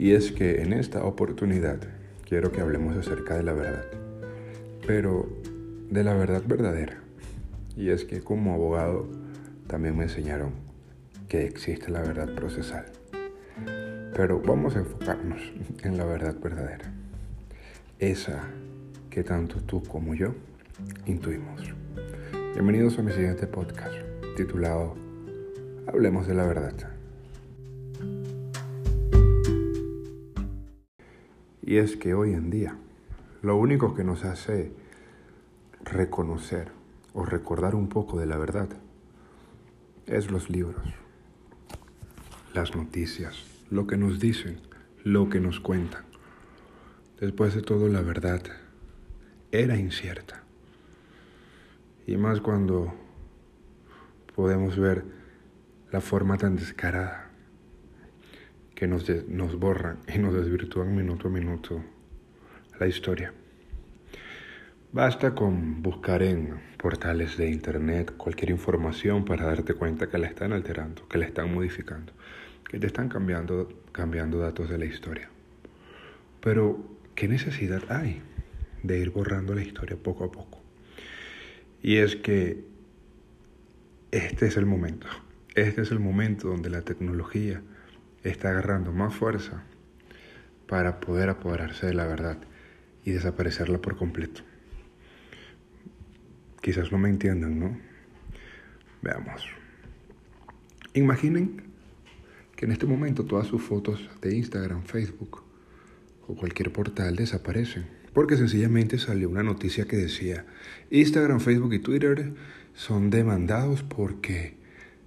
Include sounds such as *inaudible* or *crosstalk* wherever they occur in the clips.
Y es que en esta oportunidad quiero que hablemos acerca de la verdad, pero de la verdad verdadera. Y es que como abogado también me enseñaron que existe la verdad procesal. Pero vamos a enfocarnos en la verdad verdadera. Esa que tanto tú como yo intuimos. Bienvenidos a mi siguiente podcast titulado Hablemos de la verdad. Y es que hoy en día lo único que nos hace reconocer o recordar un poco de la verdad es los libros, las noticias, lo que nos dicen, lo que nos cuentan. Después de todo, la verdad era incierta. Y más cuando podemos ver la forma tan descarada que nos, nos borran y nos desvirtúan minuto a minuto la historia. Basta con buscar en portales de internet cualquier información para darte cuenta que la están alterando, que la están modificando, que te están cambiando, cambiando datos de la historia. Pero, ¿qué necesidad hay de ir borrando la historia poco a poco? Y es que este es el momento. Este es el momento donde la tecnología está agarrando más fuerza para poder apoderarse de la verdad y desaparecerla por completo. Quizás no me entiendan, ¿no? Veamos. Imaginen que en este momento todas sus fotos de Instagram, Facebook o cualquier portal desaparecen. Porque sencillamente salió una noticia que decía, Instagram, Facebook y Twitter son demandados porque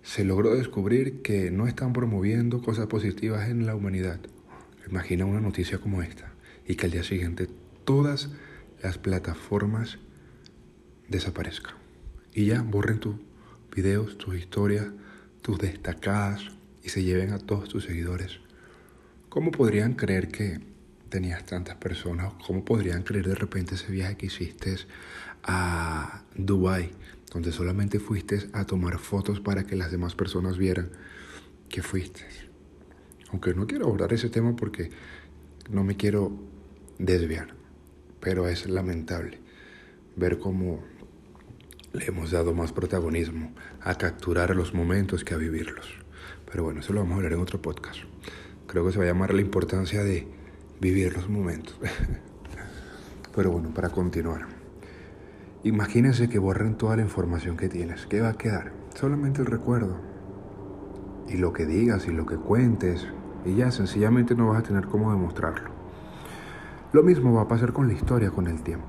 se logró descubrir que no están promoviendo cosas positivas en la humanidad. Imagina una noticia como esta y que al día siguiente todas las plataformas desaparezcan y ya borren tus videos, tus historias, tus destacadas y se lleven a todos tus seguidores. ¿Cómo podrían creer que tenías tantas personas? ¿Cómo podrían creer de repente ese viaje que hiciste a Dubai donde solamente fuiste a tomar fotos para que las demás personas vieran que fuiste. Aunque no quiero abordar ese tema porque no me quiero desviar, pero es lamentable ver cómo le hemos dado más protagonismo a capturar los momentos que a vivirlos. Pero bueno, eso lo vamos a hablar en otro podcast. Creo que se va a llamar la importancia de vivir los momentos. *laughs* Pero bueno, para continuar. Imagínense que borren toda la información que tienes. ¿Qué va a quedar? Solamente el recuerdo. Y lo que digas y lo que cuentes. Y ya sencillamente no vas a tener cómo demostrarlo. Lo mismo va a pasar con la historia con el tiempo.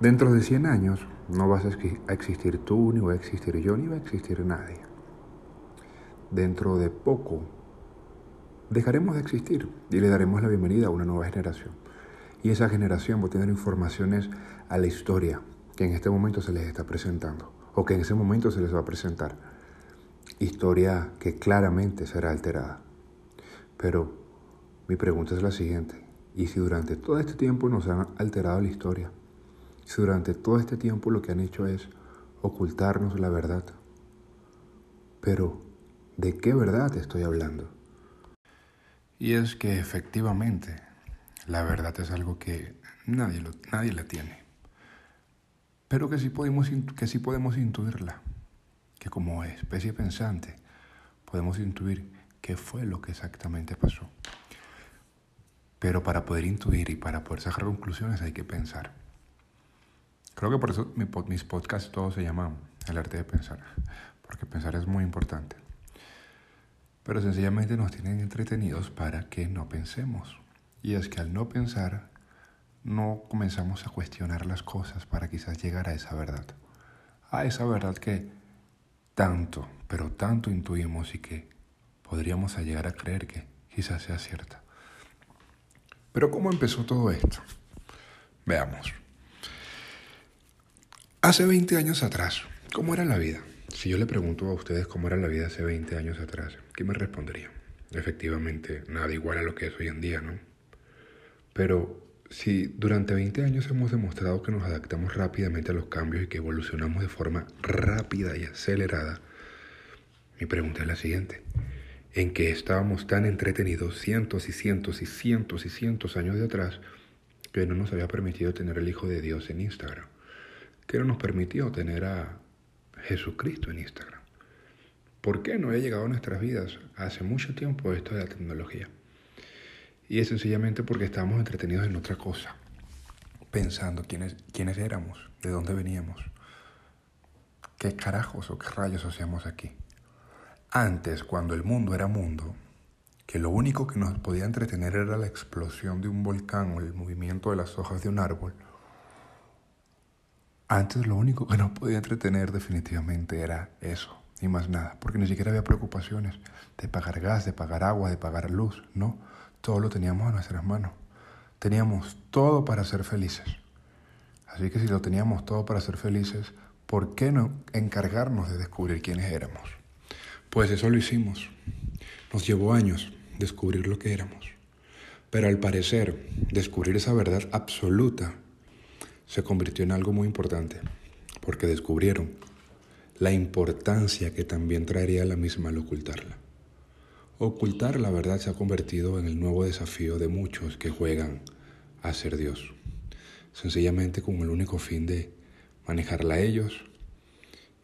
Dentro de 100 años no vas a existir tú, ni va a existir yo, ni va a existir nadie. Dentro de poco dejaremos de existir y le daremos la bienvenida a una nueva generación. Y esa generación va a tener informaciones a la historia que en este momento se les está presentando o que en ese momento se les va a presentar. Historia que claramente será alterada. Pero mi pregunta es la siguiente. ¿Y si durante todo este tiempo nos han alterado la historia? Si durante todo este tiempo lo que han hecho es ocultarnos la verdad. Pero, ¿de qué verdad estoy hablando? Y es que efectivamente la verdad es algo que nadie, nadie la tiene. Pero que sí, podemos, que sí podemos intuirla. Que como especie pensante podemos intuir qué fue lo que exactamente pasó. Pero para poder intuir y para poder sacar conclusiones hay que pensar. Creo que por eso mis podcasts todos se llaman el arte de pensar, porque pensar es muy importante. Pero sencillamente nos tienen entretenidos para que no pensemos. Y es que al no pensar, no comenzamos a cuestionar las cosas para quizás llegar a esa verdad. A esa verdad que tanto, pero tanto intuimos y que podríamos llegar a creer que quizás sea cierta. Pero ¿cómo empezó todo esto? Veamos. Hace 20 años atrás, ¿cómo era la vida? Si yo le pregunto a ustedes cómo era la vida hace 20 años atrás, ¿qué me responderían? Efectivamente, nada igual a lo que es hoy en día, ¿no? Pero si durante 20 años hemos demostrado que nos adaptamos rápidamente a los cambios y que evolucionamos de forma rápida y acelerada, mi pregunta es la siguiente. en que estábamos tan entretenidos cientos y cientos y cientos y cientos años de atrás que no nos había permitido tener el Hijo de Dios en Instagram, que no nos permitió tener a Jesucristo en Instagram. ¿Por qué no había llegado a nuestras vidas hace mucho tiempo esto de la tecnología? Y es sencillamente porque estábamos entretenidos en otra cosa, pensando quiénes, quiénes éramos, de dónde veníamos, qué carajos o qué rayos hacíamos aquí. Antes, cuando el mundo era mundo, que lo único que nos podía entretener era la explosión de un volcán o el movimiento de las hojas de un árbol, antes lo único que nos podía entretener definitivamente era eso, y más nada, porque ni siquiera había preocupaciones de pagar gas, de pagar agua, de pagar luz, no, todo lo teníamos a nuestras manos. Teníamos todo para ser felices. Así que si lo teníamos todo para ser felices, ¿por qué no encargarnos de descubrir quiénes éramos? Pues eso lo hicimos. Nos llevó años descubrir lo que éramos. Pero al parecer, descubrir esa verdad absoluta se convirtió en algo muy importante, porque descubrieron la importancia que también traería la misma al ocultarla. Ocultar la verdad se ha convertido en el nuevo desafío de muchos que juegan a ser Dios, sencillamente con el único fin de manejarla a ellos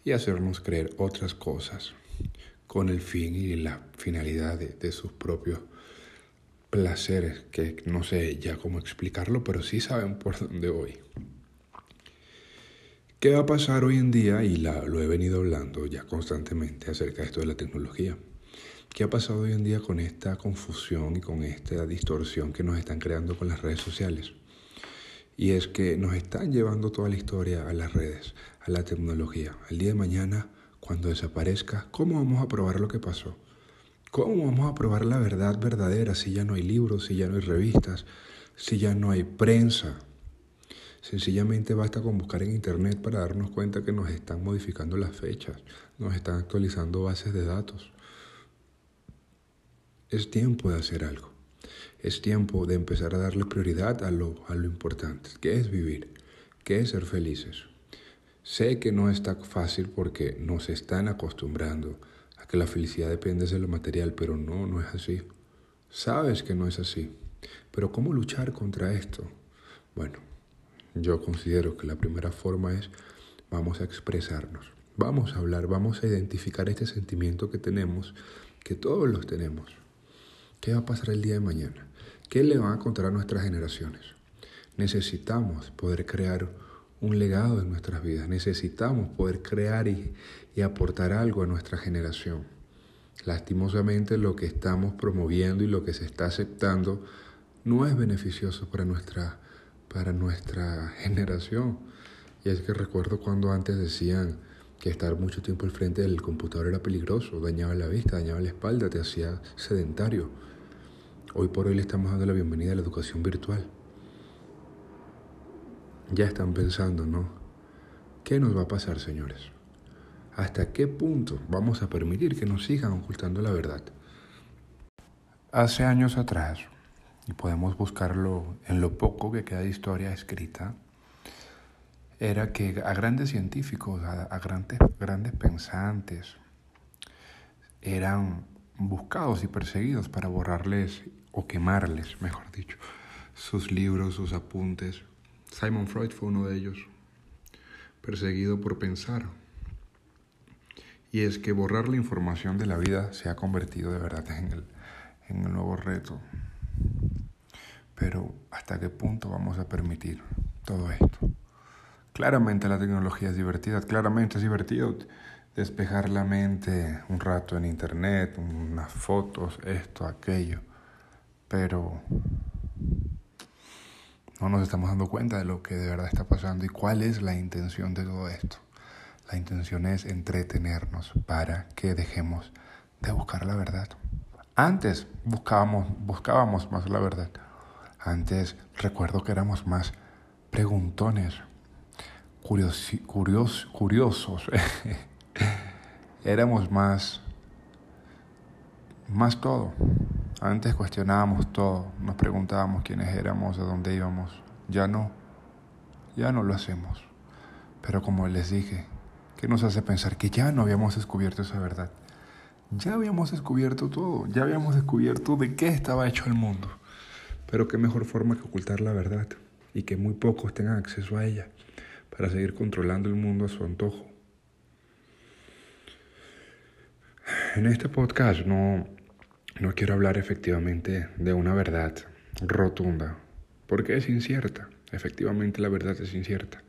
y hacernos creer otras cosas con el fin y la finalidad de, sus propios placeres, que no sé ya cómo explicarlo, pero sí saben por dónde voy. ¿Qué va a pasar hoy en día? Y lo he venido hablando ya constantemente acerca de esto de la tecnología. ¿Qué ha pasado hoy en día con esta confusión y con esta distorsión que nos están creando con las redes sociales? Y es que nos están llevando toda la historia a las redes, a la tecnología. El día de mañana cuando desaparezca, ¿cómo vamos a probar lo que pasó? ¿Cómo vamos a probar la verdad verdadera si ya no hay libros, si ya no hay revistas, si ya no hay prensa? Sencillamente basta con buscar en internet para darnos cuenta que nos están modificando las fechas, nos están actualizando bases de datos. Es tiempo de hacer algo. Es tiempo de empezar a darle prioridad a lo, a lo importante, que es vivir, que es ser felices. Sé que no es tan fácil porque nos están acostumbrando a que la felicidad depende de lo material, pero no, no es así. Sabes que no es así. Pero ¿cómo luchar contra esto? Bueno, yo considero que la primera forma es vamos a expresarnos, vamos a hablar, vamos a identificar este sentimiento que tenemos, que todos los tenemos. ¿Qué va a pasar el día de mañana? ¿Qué le van a contar a nuestras generaciones? Necesitamos poder crear un legado en nuestras vidas. Necesitamos poder crear y, aportar algo a nuestra generación. Lastimosamente lo que estamos promoviendo y lo que se está aceptando no es beneficioso para nuestra, para nuestra *laughs* generación. Y es que recuerdo cuando antes decían que estar mucho tiempo al frente del computador era peligroso, dañaba la vista, dañaba la espalda, te hacía sedentario. Hoy por hoy le estamos dando la bienvenida a la educación virtual ya están pensando, ¿no? ¿Qué nos va a pasar, señores? ¿Hasta qué punto vamos a permitir que nos sigan ocultando la verdad? Hace años atrás, y podemos buscarlo en lo poco que queda de historia escrita, era que a grandes científicos, a, grandes, grandes pensantes, eran buscados y perseguidos para borrarles o quemarles, mejor dicho, sus libros, sus apuntes, Simon Freud fue uno de ellos, perseguido por pensar. Y es que borrar la información de la vida se ha convertido de verdad en el, en el nuevo reto. Pero ¿hasta qué punto vamos a permitir todo esto? Claramente la tecnología es divertida, claramente es divertido despejar la mente un rato en internet, unas fotos, esto, aquello. Pero no nos estamos dando cuenta de lo que de verdad está pasando y cuál es la intención de todo esto. La intención es entretenernos para que dejemos de buscar la verdad. Antes buscábamos, buscábamos más la verdad. Antes recuerdo que éramos más preguntones, curiosos. *laughs* éramos más, más todo. Antes cuestionábamos todo, nos preguntábamos quiénes éramos, a dónde íbamos. Ya no, ya no lo hacemos. Pero como les dije, ¿qué nos hace pensar que ya no habíamos descubierto esa verdad? Ya habíamos descubierto todo, ya habíamos descubierto de qué estaba hecho el mundo. Pero qué mejor forma que ocultar la verdad y que muy pocos tengan acceso a ella para seguir controlando el mundo a su antojo. En este podcast no, no quiero hablar efectivamente de una verdad rotunda, porque es incierta. Efectivamente la verdad es incierta,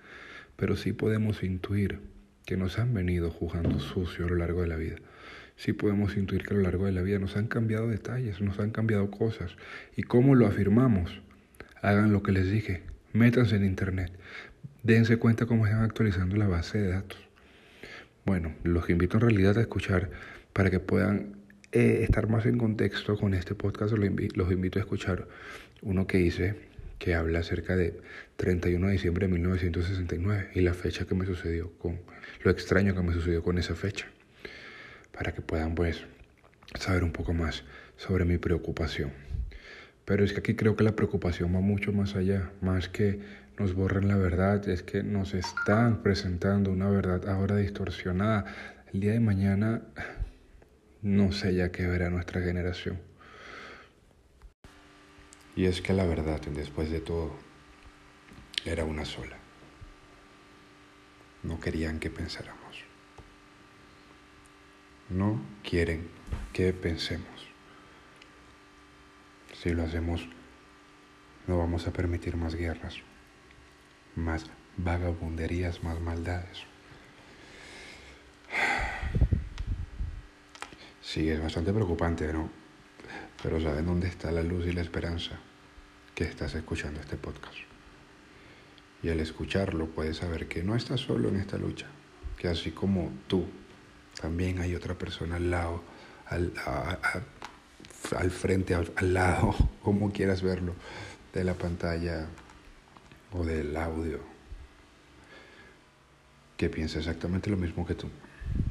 pero sí podemos intuir que nos han venido jugando sucio a lo largo de la vida. Sí podemos intuir que a lo largo de la vida nos han cambiado detalles, nos han cambiado cosas. ¿Y cómo lo afirmamos? Hagan lo que les dije, métanse en internet, dense cuenta cómo están actualizando la base de datos. Bueno, los invito en realidad a escuchar para que puedan eh, estar más en contexto con este podcast, los invito, a escuchar uno que hice que habla acerca de 31 de diciembre de 1969 y la fecha que me sucedió con lo extraño que me sucedió con esa fecha, para que puedan pues saber un poco más sobre mi preocupación. Pero es que aquí creo que la preocupación va mucho más allá, más que nos borren la verdad, es que nos están presentando una verdad ahora distorsionada. El día de mañana no sé ya qué verá nuestra generación. Y es que la verdad, después de todo, era una sola. No querían que pensáramos. No quieren que pensemos. Si lo hacemos, no vamos a permitir más guerras, más vagabunderías, más maldades. Sí, es bastante preocupante, ¿no? pero ¿saben dónde está la luz y la esperanza? Que estás escuchando este podcast. Y al escucharlo puedes saber que no estás solo en esta lucha, que así como tú, también hay otra persona al lado, al, al frente, al, al lado, *laughs* como quieras verlo, de la pantalla o del audio, que piensa exactamente lo mismo que tú,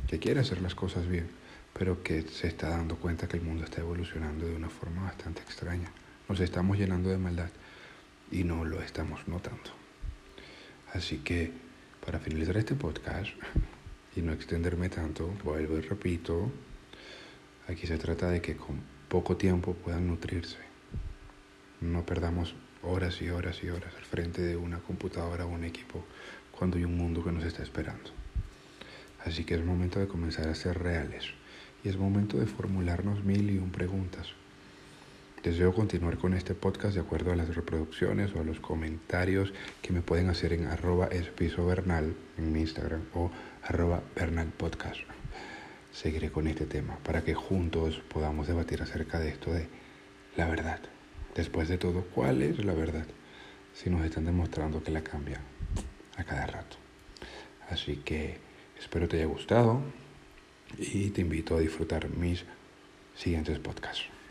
que quiere hacer las cosas bien pero que se está dando cuenta que el mundo está evolucionando de una forma bastante extraña. Nos estamos llenando de maldad y no lo estamos notando. Así que para finalizar este podcast *laughs* y no extenderme tanto, vuelvo y repito, aquí se trata de que con poco tiempo puedan nutrirse. No perdamos horas y horas y horas al frente de una computadora o un equipo cuando hay un mundo que nos está esperando. Así que es momento de comenzar a ser reales y es momento de formularnos mil y un preguntas. Deseo continuar con este podcast de acuerdo a las reproducciones o a los comentarios que me pueden hacer en arroba bernal en mi Instagram o arroba bernalpodcast. Seguiré con este tema para que juntos podamos debatir acerca de esto de la verdad. Después de todo, ¿cuál es la verdad? Si nos están demostrando que la cambian a cada rato. Así que espero te haya gustado y te invito a disfrutar mis siguientes podcasts.